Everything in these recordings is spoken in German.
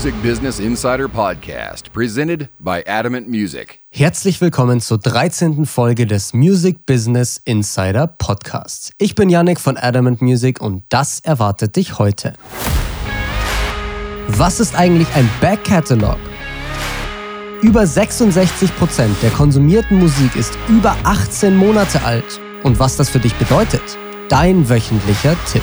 Music Business Insider Podcast, presented by Adamant Music. Herzlich willkommen zur 13. Folge des Music Business Insider Podcasts. Ich bin Yannick von Adamant Music und das erwartet dich heute. Was ist eigentlich ein Back Catalog? Über 66% der konsumierten Musik ist über 18 Monate alt. Und was das für dich bedeutet? Dein wöchentlicher Tipp.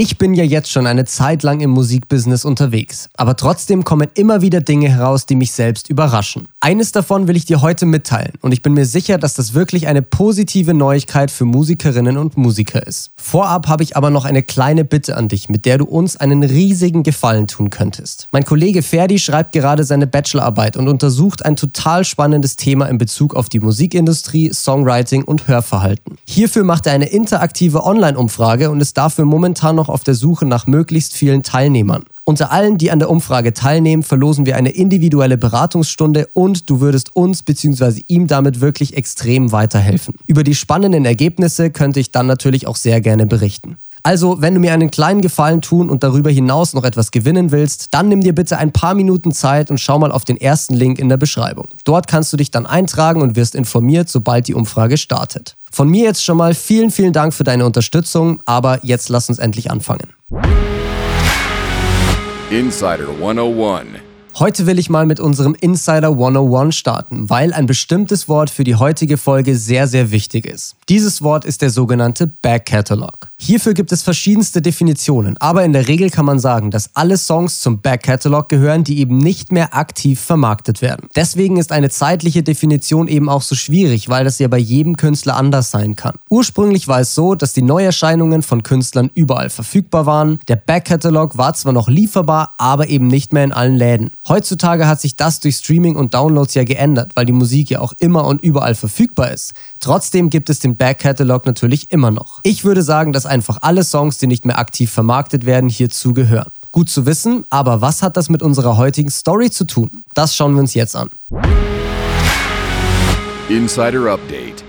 Ich bin ja jetzt schon eine Zeit lang im Musikbusiness unterwegs, aber trotzdem kommen immer wieder Dinge heraus, die mich selbst überraschen. Eines davon will ich dir heute mitteilen und ich bin mir sicher, dass das wirklich eine positive Neuigkeit für Musikerinnen und Musiker ist. Vorab habe ich aber noch eine kleine Bitte an dich, mit der du uns einen riesigen Gefallen tun könntest. Mein Kollege Ferdi schreibt gerade seine Bachelorarbeit und untersucht ein total spannendes Thema in Bezug auf die Musikindustrie, Songwriting und Hörverhalten. Hierfür macht er eine interaktive Online-Umfrage und ist dafür momentan noch noch auf der Suche nach möglichst vielen Teilnehmern. Unter allen, die an der Umfrage teilnehmen, verlosen wir eine individuelle Beratungsstunde und du würdest uns bzw. ihm damit wirklich extrem weiterhelfen. Über die spannenden Ergebnisse könnte ich dann natürlich auch sehr gerne berichten. Also, wenn du mir einen kleinen Gefallen tun und darüber hinaus noch etwas gewinnen willst, dann nimm dir bitte ein paar Minuten Zeit und schau mal auf den ersten Link in der Beschreibung. Dort kannst du dich dann eintragen und wirst informiert, sobald die Umfrage startet. Von mir jetzt schon mal vielen, vielen Dank für deine Unterstützung, aber jetzt lass uns endlich anfangen. Insider 101 Heute will ich mal mit unserem Insider 101 starten, weil ein bestimmtes Wort für die heutige Folge sehr, sehr wichtig ist. Dieses Wort ist der sogenannte Back Catalog. Hierfür gibt es verschiedenste Definitionen, aber in der Regel kann man sagen, dass alle Songs zum Back Catalog gehören, die eben nicht mehr aktiv vermarktet werden. Deswegen ist eine zeitliche Definition eben auch so schwierig, weil das ja bei jedem Künstler anders sein kann. Ursprünglich war es so, dass die Neuerscheinungen von Künstlern überall verfügbar waren. Der Back Catalog war zwar noch lieferbar, aber eben nicht mehr in allen Läden. Heutzutage hat sich das durch Streaming und Downloads ja geändert, weil die Musik ja auch immer und überall verfügbar ist. Trotzdem gibt es den Back Catalog natürlich immer noch. Ich würde sagen, dass einfach alle Songs, die nicht mehr aktiv vermarktet werden, hierzu gehören. Gut zu wissen, aber was hat das mit unserer heutigen Story zu tun? Das schauen wir uns jetzt an. Insider Update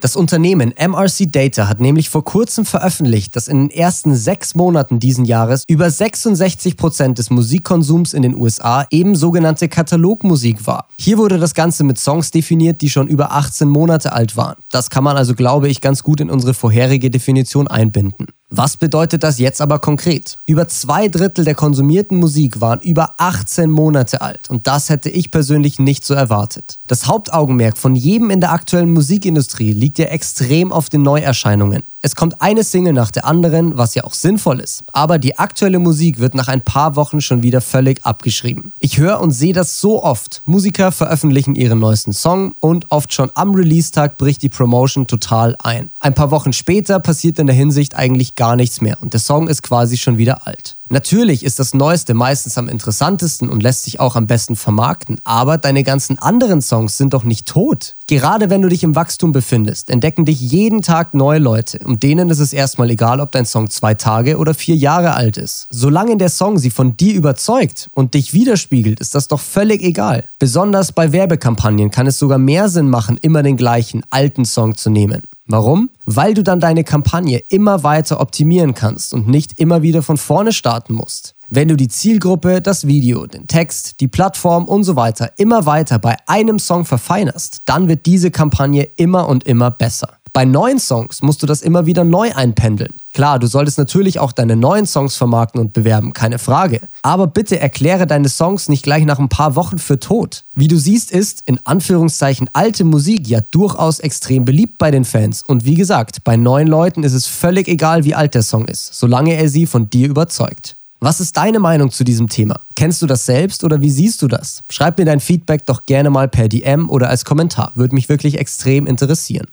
das Unternehmen MRC Data hat nämlich vor kurzem veröffentlicht, dass in den ersten sechs Monaten diesen Jahres über 66 Prozent des Musikkonsums in den USA eben sogenannte Katalogmusik war. Hier wurde das Ganze mit Songs definiert, die schon über 18 Monate alt waren. Das kann man also, glaube ich, ganz gut in unsere vorherige Definition einbinden. Was bedeutet das jetzt aber konkret? Über zwei Drittel der konsumierten Musik waren über 18 Monate alt und das hätte ich persönlich nicht so erwartet. Das Hauptaugenmerk von jedem in der aktuellen Musikindustrie liegt ja extrem auf den Neuerscheinungen. Es kommt eine Single nach der anderen, was ja auch sinnvoll ist. Aber die aktuelle Musik wird nach ein paar Wochen schon wieder völlig abgeschrieben. Ich höre und sehe das so oft. Musiker veröffentlichen ihren neuesten Song und oft schon am Release-Tag bricht die Promotion total ein. Ein paar Wochen später passiert in der Hinsicht eigentlich gar nichts mehr und der Song ist quasi schon wieder alt. Natürlich ist das Neueste meistens am interessantesten und lässt sich auch am besten vermarkten, aber deine ganzen anderen Songs sind doch nicht tot. Gerade wenn du dich im Wachstum befindest, entdecken dich jeden Tag neue Leute und denen ist es erstmal egal, ob dein Song zwei Tage oder vier Jahre alt ist. Solange der Song sie von dir überzeugt und dich widerspiegelt, ist das doch völlig egal. Besonders bei Werbekampagnen kann es sogar mehr Sinn machen, immer den gleichen alten Song zu nehmen. Warum? Weil du dann deine Kampagne immer weiter optimieren kannst und nicht immer wieder von vorne starten musst. Wenn du die Zielgruppe, das Video, den Text, die Plattform und so weiter immer weiter bei einem Song verfeinerst, dann wird diese Kampagne immer und immer besser. Bei neuen Songs musst du das immer wieder neu einpendeln. Klar, du solltest natürlich auch deine neuen Songs vermarkten und bewerben, keine Frage. Aber bitte erkläre deine Songs nicht gleich nach ein paar Wochen für tot. Wie du siehst, ist in Anführungszeichen alte Musik ja durchaus extrem beliebt bei den Fans. Und wie gesagt, bei neuen Leuten ist es völlig egal, wie alt der Song ist, solange er sie von dir überzeugt. Was ist deine Meinung zu diesem Thema? Kennst du das selbst oder wie siehst du das? Schreib mir dein Feedback doch gerne mal per DM oder als Kommentar. Würde mich wirklich extrem interessieren.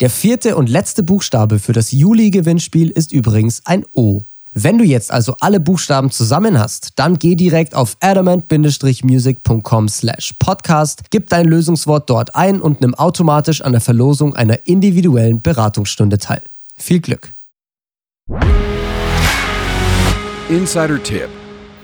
Der vierte und letzte Buchstabe für das Juli-Gewinnspiel ist übrigens ein O. Wenn du jetzt also alle Buchstaben zusammen hast, dann geh direkt auf adamant-music.com slash podcast, gib dein Lösungswort dort ein und nimm automatisch an der Verlosung einer individuellen Beratungsstunde teil. Viel Glück! Insider Tipp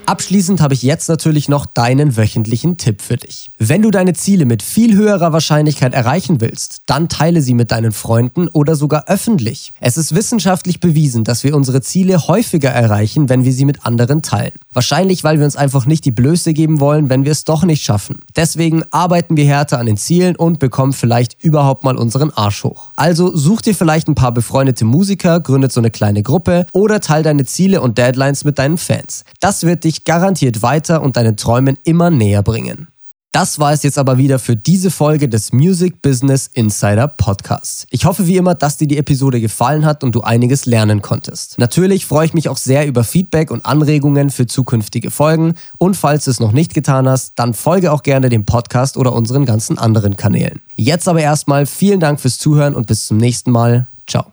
Abschließend habe ich jetzt natürlich noch deinen wöchentlichen Tipp für dich. Wenn du deine Ziele mit viel höherer Wahrscheinlichkeit erreichen willst, dann teile sie mit deinen Freunden oder sogar öffentlich. Es ist wissenschaftlich bewiesen, dass wir unsere Ziele häufiger erreichen, wenn wir sie mit anderen teilen. Wahrscheinlich, weil wir uns einfach nicht die Blöße geben wollen, wenn wir es doch nicht schaffen. Deswegen arbeiten wir härter an den Zielen und bekommen vielleicht überhaupt mal unseren Arsch hoch. Also such dir vielleicht ein paar befreundete Musiker, gründet so eine kleine Gruppe oder teil deine Ziele und Deadlines mit deinen Fans. Das wird dich garantiert weiter und deinen Träumen immer näher bringen. Das war es jetzt aber wieder für diese Folge des Music Business Insider Podcasts. Ich hoffe wie immer, dass dir die Episode gefallen hat und du einiges lernen konntest. Natürlich freue ich mich auch sehr über Feedback und Anregungen für zukünftige Folgen und falls du es noch nicht getan hast, dann folge auch gerne dem Podcast oder unseren ganzen anderen Kanälen. Jetzt aber erstmal vielen Dank fürs Zuhören und bis zum nächsten Mal. Ciao.